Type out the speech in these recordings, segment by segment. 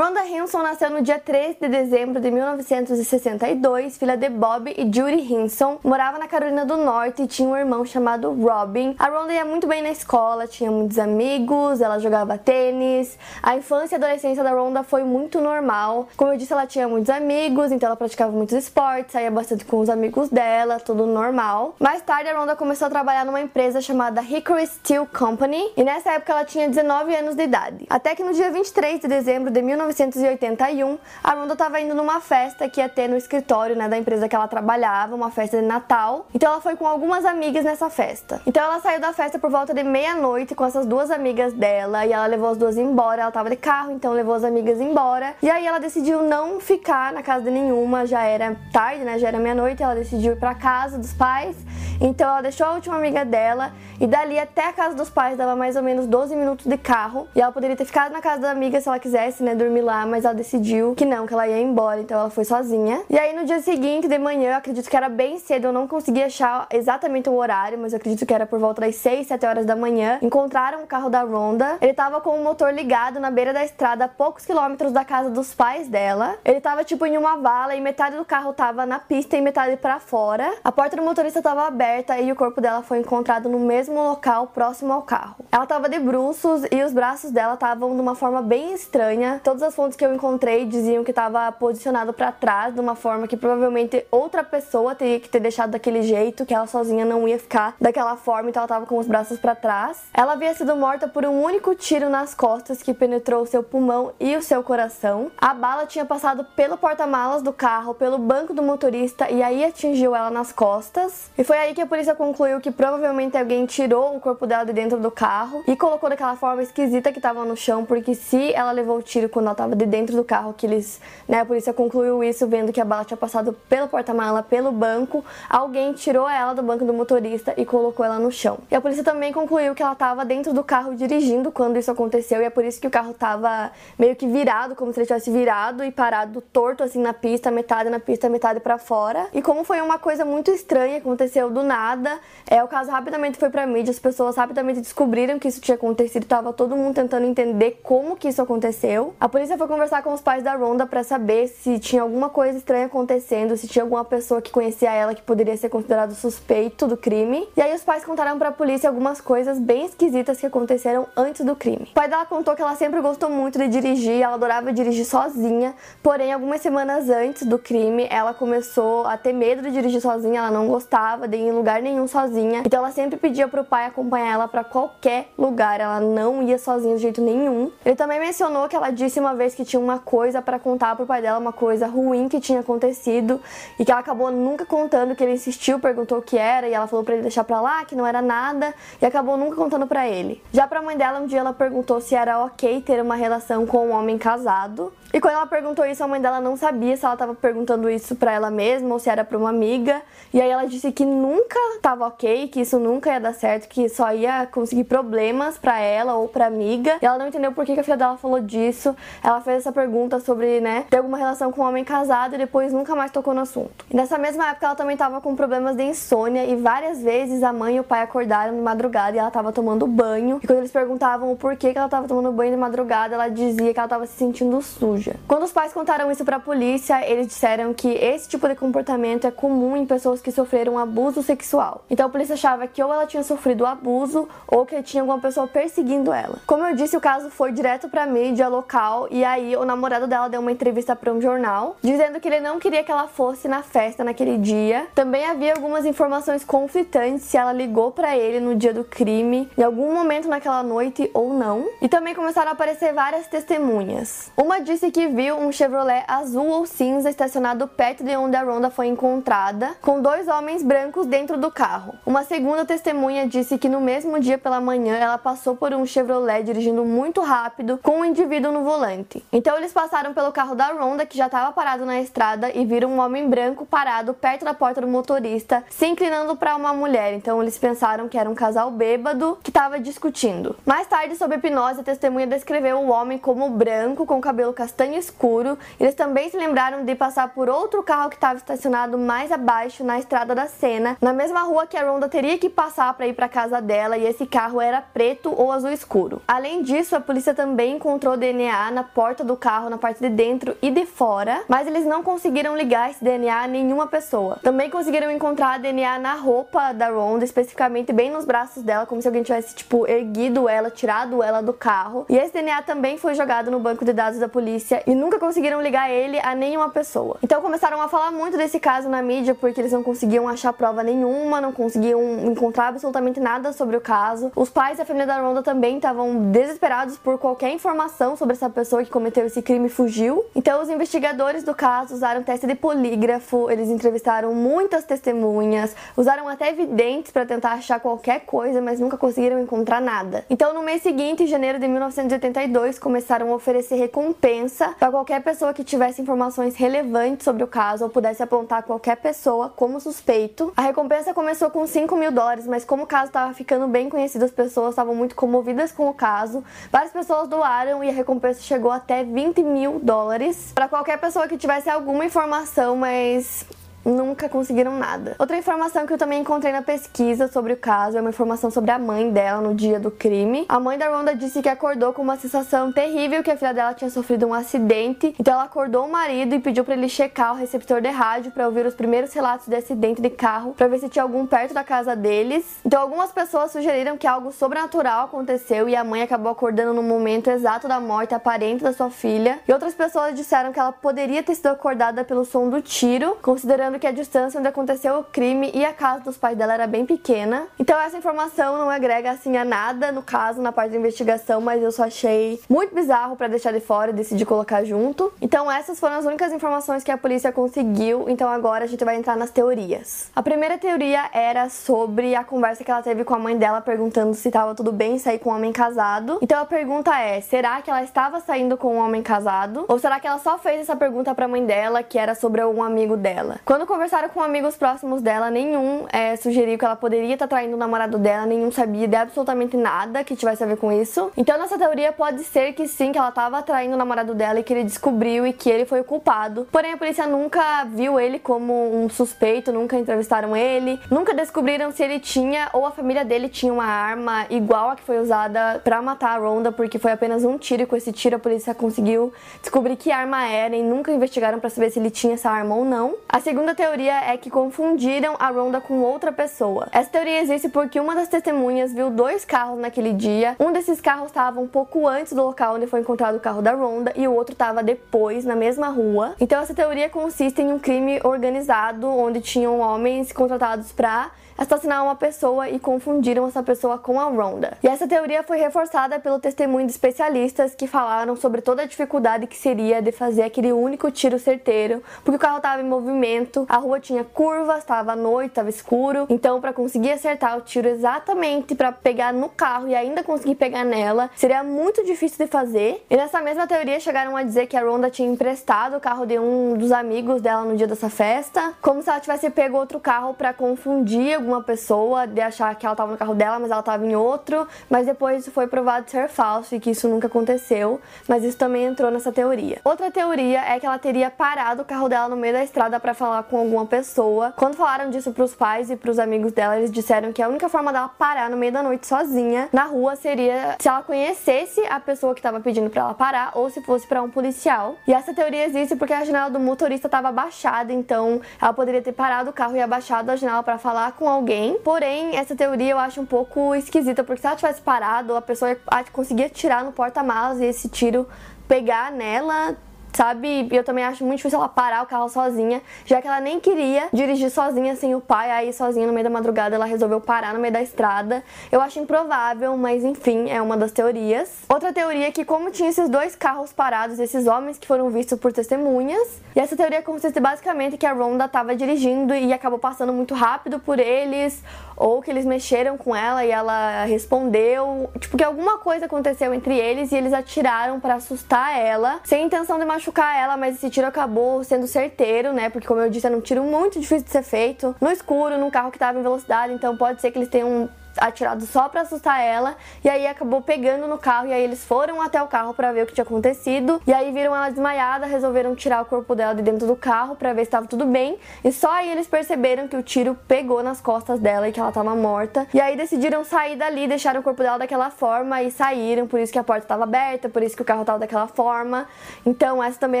Rhonda Hinson nasceu no dia 13 de dezembro de 1962, filha de Bob e Judy Hinson. Morava na Carolina do Norte e tinha um irmão chamado Robin. A Rhonda ia muito bem na escola, tinha muitos amigos, ela jogava tênis. A infância e adolescência da Rhonda foi muito normal. Como eu disse, ela tinha muitos amigos, então ela praticava muitos esportes, saía bastante com os amigos dela, tudo normal. Mais tarde, a Rhonda começou a trabalhar numa empresa chamada Hickory Steel Company e nessa época ela tinha 19 anos de idade. Até que no dia 23 de dezembro de 19 1981, a Rhonda estava indo numa festa que ia ter no escritório né, da empresa que ela trabalhava, uma festa de Natal. Então ela foi com algumas amigas nessa festa. Então ela saiu da festa por volta de meia-noite com essas duas amigas dela e ela levou as duas embora. Ela tava de carro, então levou as amigas embora. E aí ela decidiu não ficar na casa de nenhuma, já era tarde, né? Já era meia-noite, ela decidiu ir para casa dos pais. Então ela deixou a última amiga dela e dali até a casa dos pais dava mais ou menos 12 minutos de carro. E ela poderia ter ficado na casa da amiga se ela quisesse, né, dormir lá, mas ela decidiu que não, que ela ia embora, então ela foi sozinha. E aí no dia seguinte, de manhã, eu acredito que era bem cedo, eu não consegui achar exatamente o horário, mas eu acredito que era por volta das 6, 7 horas da manhã. Encontraram o carro da Ronda. Ele tava com o motor ligado na beira da estrada, a poucos quilômetros da casa dos pais dela. Ele tava tipo em uma vala e metade do carro tava na pista e metade para fora. A porta do motorista tava aberta e o corpo dela foi encontrado no mesmo local próximo ao carro. Ela tava de bruços e os braços dela estavam de uma forma bem estranha. Todas as fontes que eu encontrei diziam que estava posicionado para trás de uma forma que provavelmente outra pessoa teria que ter deixado daquele jeito, que ela sozinha não ia ficar daquela forma, então ela estava com os braços para trás. Ela havia sido morta por um único tiro nas costas que penetrou o seu pulmão e o seu coração. A bala tinha passado pelo porta-malas do carro, pelo banco do motorista e aí atingiu ela nas costas. E foi aí que a polícia concluiu que provavelmente alguém tirou o corpo dela de dentro do carro e colocou daquela forma esquisita que estava no chão, porque se ela levou o tiro quando estava de dentro do carro, que eles, né, a polícia concluiu isso vendo que a bala tinha passado pelo porta-mala, pelo banco, alguém tirou ela do banco do motorista e colocou ela no chão. E a polícia também concluiu que ela estava dentro do carro dirigindo quando isso aconteceu e é por isso que o carro estava meio que virado, como se ele tivesse virado e parado torto assim na pista, metade na pista, metade para fora. E como foi uma coisa muito estranha, aconteceu do nada, é o caso rapidamente foi para mídia, as pessoas rapidamente descobriram que isso tinha acontecido, tava todo mundo tentando entender como que isso aconteceu. A polícia foi conversar com os pais da Ronda para saber se tinha alguma coisa estranha acontecendo, se tinha alguma pessoa que conhecia ela que poderia ser considerado suspeito do crime. E aí os pais contaram para a polícia algumas coisas bem esquisitas que aconteceram antes do crime. O pai dela contou que ela sempre gostou muito de dirigir, ela adorava dirigir sozinha, porém algumas semanas antes do crime, ela começou a ter medo de dirigir sozinha, ela não gostava de ir em lugar nenhum sozinha. Então ela sempre pedia pro pai acompanhar ela para qualquer lugar, ela não ia sozinha de jeito nenhum. Ele também mencionou que ela disse uma vez que tinha uma coisa para contar pro pai dela, uma coisa ruim que tinha acontecido e que ela acabou nunca contando, que ele insistiu, perguntou o que era e ela falou para ele deixar para lá, que não era nada e acabou nunca contando para ele. Já pra mãe dela, um dia ela perguntou se era ok ter uma relação com um homem casado. E quando ela perguntou isso, a mãe dela não sabia se ela estava perguntando isso para ela mesma ou se era para uma amiga. E aí ela disse que nunca estava ok, que isso nunca ia dar certo, que só ia conseguir problemas para ela ou para amiga. E ela não entendeu por que, a filha dela falou disso. Ela fez essa pergunta sobre, né, ter alguma relação com um homem casado e depois nunca mais tocou no assunto. E nessa mesma época ela também estava com problemas de insônia e várias vezes a mãe e o pai acordaram de madrugada e ela estava tomando banho. E quando eles perguntavam o porquê que ela estava tomando banho de madrugada, ela dizia que ela estava se sentindo suja suja. Quando os pais contaram isso para a polícia, eles disseram que esse tipo de comportamento é comum em pessoas que sofreram abuso sexual. Então a polícia achava que ou ela tinha sofrido abuso ou que tinha alguma pessoa perseguindo ela. Como eu disse, o caso foi direto para mídia local e aí o namorado dela deu uma entrevista para um jornal dizendo que ele não queria que ela fosse na festa naquele dia. Também havia algumas informações conflitantes se ela ligou para ele no dia do crime, em algum momento naquela noite ou não. E também começaram a aparecer várias testemunhas. Uma disse que viu um Chevrolet azul ou cinza estacionado perto de onde a Ronda foi encontrada, com dois homens brancos dentro do carro. Uma segunda testemunha disse que no mesmo dia pela manhã ela passou por um Chevrolet dirigindo muito rápido com um indivíduo no volante. Então eles passaram pelo carro da Ronda que já estava parado na estrada e viram um homem branco parado perto da porta do motorista, se inclinando para uma mulher. Então eles pensaram que era um casal bêbado que estava discutindo. Mais tarde, sob hipnose, a testemunha descreveu o homem como branco com cabelo castanho escuro. Eles também se lembraram de passar por outro carro que estava estacionado mais abaixo na estrada da cena, na mesma rua que a Ronda teria que passar para ir para casa dela, e esse carro era preto ou azul escuro. Além disso, a polícia também encontrou DNA na porta do carro, na parte de dentro e de fora, mas eles não conseguiram ligar esse DNA a nenhuma pessoa. Também conseguiram encontrar DNA na roupa da Ronda, especificamente bem nos braços dela, como se alguém tivesse tipo erguido ela, tirado ela do carro. E esse DNA também foi jogado no banco de dados da polícia e nunca conseguiram ligar ele a nenhuma pessoa. Então começaram a falar muito desse caso na mídia porque eles não conseguiam achar prova nenhuma, não conseguiam encontrar absolutamente nada sobre o caso. Os pais e a família da Ronda também estavam desesperados por qualquer informação sobre essa pessoa que cometeu esse crime e fugiu. Então os investigadores do caso usaram teste de polígrafo, eles entrevistaram muitas testemunhas, usaram até videntes para tentar achar qualquer coisa, mas nunca conseguiram encontrar nada. Então no mês seguinte, em janeiro de 1982, começaram a oferecer recompensa para qualquer pessoa que tivesse informações relevantes sobre o caso ou pudesse apontar qualquer pessoa como suspeito. A recompensa começou com 5 mil dólares, mas como o caso estava ficando bem conhecido, as pessoas estavam muito comovidas com o caso. Várias pessoas doaram e a recompensa chegou até 20 mil dólares para qualquer pessoa que tivesse alguma informação, mas nunca conseguiram nada. Outra informação que eu também encontrei na pesquisa sobre o caso é uma informação sobre a mãe dela no dia do crime. A mãe da Ronda disse que acordou com uma sensação terrível que a filha dela tinha sofrido um acidente. Então ela acordou o marido e pediu para ele checar o receptor de rádio para ouvir os primeiros relatos de acidente de carro, para ver se tinha algum perto da casa deles. Então algumas pessoas sugeriram que algo sobrenatural aconteceu e a mãe acabou acordando no momento exato da morte aparente da sua filha. E outras pessoas disseram que ela poderia ter sido acordada pelo som do tiro, considerando que a distância onde aconteceu o crime e a casa dos pais dela era bem pequena. Então essa informação não agrega assim a nada no caso, na parte da investigação, mas eu só achei muito bizarro para deixar de fora e decidi colocar junto. Então essas foram as únicas informações que a polícia conseguiu. Então agora a gente vai entrar nas teorias. A primeira teoria era sobre a conversa que ela teve com a mãe dela perguntando se estava tudo bem sair com um homem casado. Então a pergunta é: será que ela estava saindo com um homem casado? Ou será que ela só fez essa pergunta para a mãe dela, que era sobre algum amigo dela? Quando quando conversaram com amigos próximos dela, nenhum é, sugeriu que ela poderia estar traindo o namorado dela, nenhum sabia de absolutamente nada que tivesse a ver com isso. Então, nessa teoria, pode ser que sim, que ela estava traindo o namorado dela e que ele descobriu e que ele foi o culpado. Porém, a polícia nunca viu ele como um suspeito, nunca entrevistaram ele, nunca descobriram se ele tinha ou a família dele tinha uma arma igual a que foi usada para matar a Ronda, porque foi apenas um tiro e com esse tiro a polícia conseguiu descobrir que arma era e nunca investigaram para saber se ele tinha essa arma ou não. A segunda segunda teoria é que confundiram a Ronda com outra pessoa. Essa teoria existe porque uma das testemunhas viu dois carros naquele dia. Um desses carros estava um pouco antes do local onde foi encontrado o carro da Ronda e o outro estava depois, na mesma rua. Então essa teoria consiste em um crime organizado onde tinham homens contratados para assassinaram uma pessoa e confundiram essa pessoa com a Ronda. E essa teoria foi reforçada pelo testemunho de especialistas que falaram sobre toda a dificuldade que seria de fazer aquele único tiro certeiro, porque o carro estava em movimento, a rua tinha curvas, estava noite, estava escuro, então para conseguir acertar o tiro exatamente para pegar no carro e ainda conseguir pegar nela, seria muito difícil de fazer. E nessa mesma teoria chegaram a dizer que a Ronda tinha emprestado o carro de um dos amigos dela no dia dessa festa, como se ela tivesse pego outro carro para confundir alguma pessoa de achar que ela estava no carro dela, mas ela estava em outro, mas depois isso foi provado ser falso e que isso nunca aconteceu, mas isso também entrou nessa teoria. Outra teoria é que ela teria parado o carro dela no meio da estrada para falar com alguma pessoa. Quando falaram disso para os pais e para os amigos dela, eles disseram que a única forma dela parar no meio da noite sozinha na rua seria se ela conhecesse a pessoa que estava pedindo para ela parar ou se fosse para um policial. E essa teoria existe porque a janela do motorista estava abaixada, então ela poderia ter parado o carro e abaixado a janela para falar com alguém. Porém, essa teoria eu acho um pouco esquisita, porque se ela tivesse parado, a pessoa conseguia tirar no porta-malas e esse tiro pegar nela sabe? Eu também acho muito difícil ela parar o carro sozinha, já que ela nem queria dirigir sozinha sem o pai, aí sozinha no meio da madrugada ela resolveu parar no meio da estrada. Eu acho improvável, mas enfim, é uma das teorias. Outra teoria é que como tinha esses dois carros parados, esses homens que foram vistos por testemunhas, e essa teoria consiste basicamente que a Ronda estava dirigindo e acabou passando muito rápido por eles, ou que eles mexeram com ela e ela respondeu, tipo que alguma coisa aconteceu entre eles e eles atiraram para assustar ela, sem intenção de machucar ela, mas esse tiro acabou sendo certeiro, né? Porque como eu disse, era um tiro muito difícil de ser feito, no escuro, num carro que estava em velocidade, então pode ser que eles tenham atirado só para assustar ela e aí acabou pegando no carro e aí eles foram até o carro para ver o que tinha acontecido e aí viram ela desmaiada, resolveram tirar o corpo dela de dentro do carro para ver se estava tudo bem e só aí eles perceberam que o tiro pegou nas costas dela e que ela estava morta e aí decidiram sair dali, deixaram o corpo dela daquela forma e saíram, por isso que a porta estava aberta, por isso que o carro estava daquela forma. Então essa também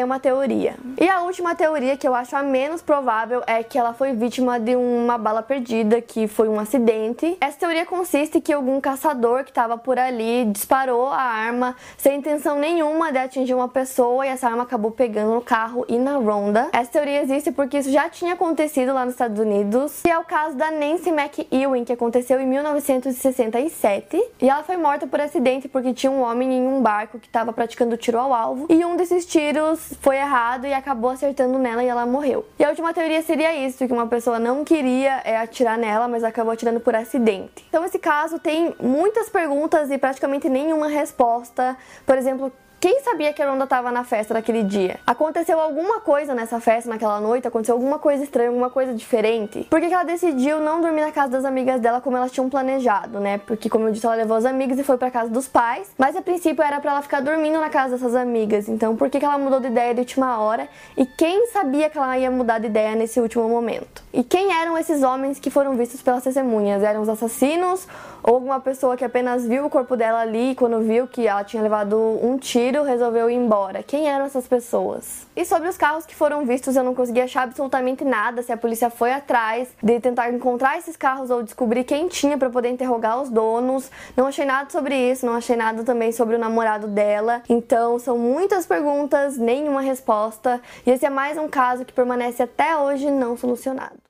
é uma teoria. E a última teoria que eu acho a menos provável é que ela foi vítima de uma bala perdida, que foi um acidente. Essa teoria teoria consiste que algum caçador que estava por ali disparou a arma sem intenção nenhuma de atingir uma pessoa e essa arma acabou pegando no carro e na ronda. Essa teoria existe porque isso já tinha acontecido lá nos Estados Unidos, e é o caso da Nancy McEwen, que aconteceu em 1967, e ela foi morta por acidente porque tinha um homem em um barco que estava praticando tiro ao alvo, e um desses tiros foi errado e acabou acertando nela e ela morreu. E a última teoria seria isso, que uma pessoa não queria é, atirar nela, mas acabou atirando por acidente. Então esse caso tem muitas perguntas e praticamente nenhuma resposta. Por exemplo, quem sabia que a Ronda estava na festa daquele dia? Aconteceu alguma coisa nessa festa, naquela noite? Aconteceu alguma coisa estranha, alguma coisa diferente? Por que, que ela decidiu não dormir na casa das amigas dela como elas tinham planejado, né? Porque, como eu disse, ela levou as amigas e foi para casa dos pais, mas a princípio era para ela ficar dormindo na casa dessas amigas. Então, por que, que ela mudou de ideia de última hora? E quem sabia que ela ia mudar de ideia nesse último momento? E quem eram esses homens que foram vistos pelas testemunhas? Eram os assassinos ou alguma pessoa que apenas viu o corpo dela ali e quando viu que ela tinha levado um tiro? Tiro, resolveu ir embora. Quem eram essas pessoas? E sobre os carros que foram vistos, eu não consegui achar absolutamente nada se a polícia foi atrás de tentar encontrar esses carros ou descobrir quem tinha para poder interrogar os donos. Não achei nada sobre isso, não achei nada também sobre o namorado dela. Então, são muitas perguntas, nenhuma resposta. E esse é mais um caso que permanece até hoje não solucionado.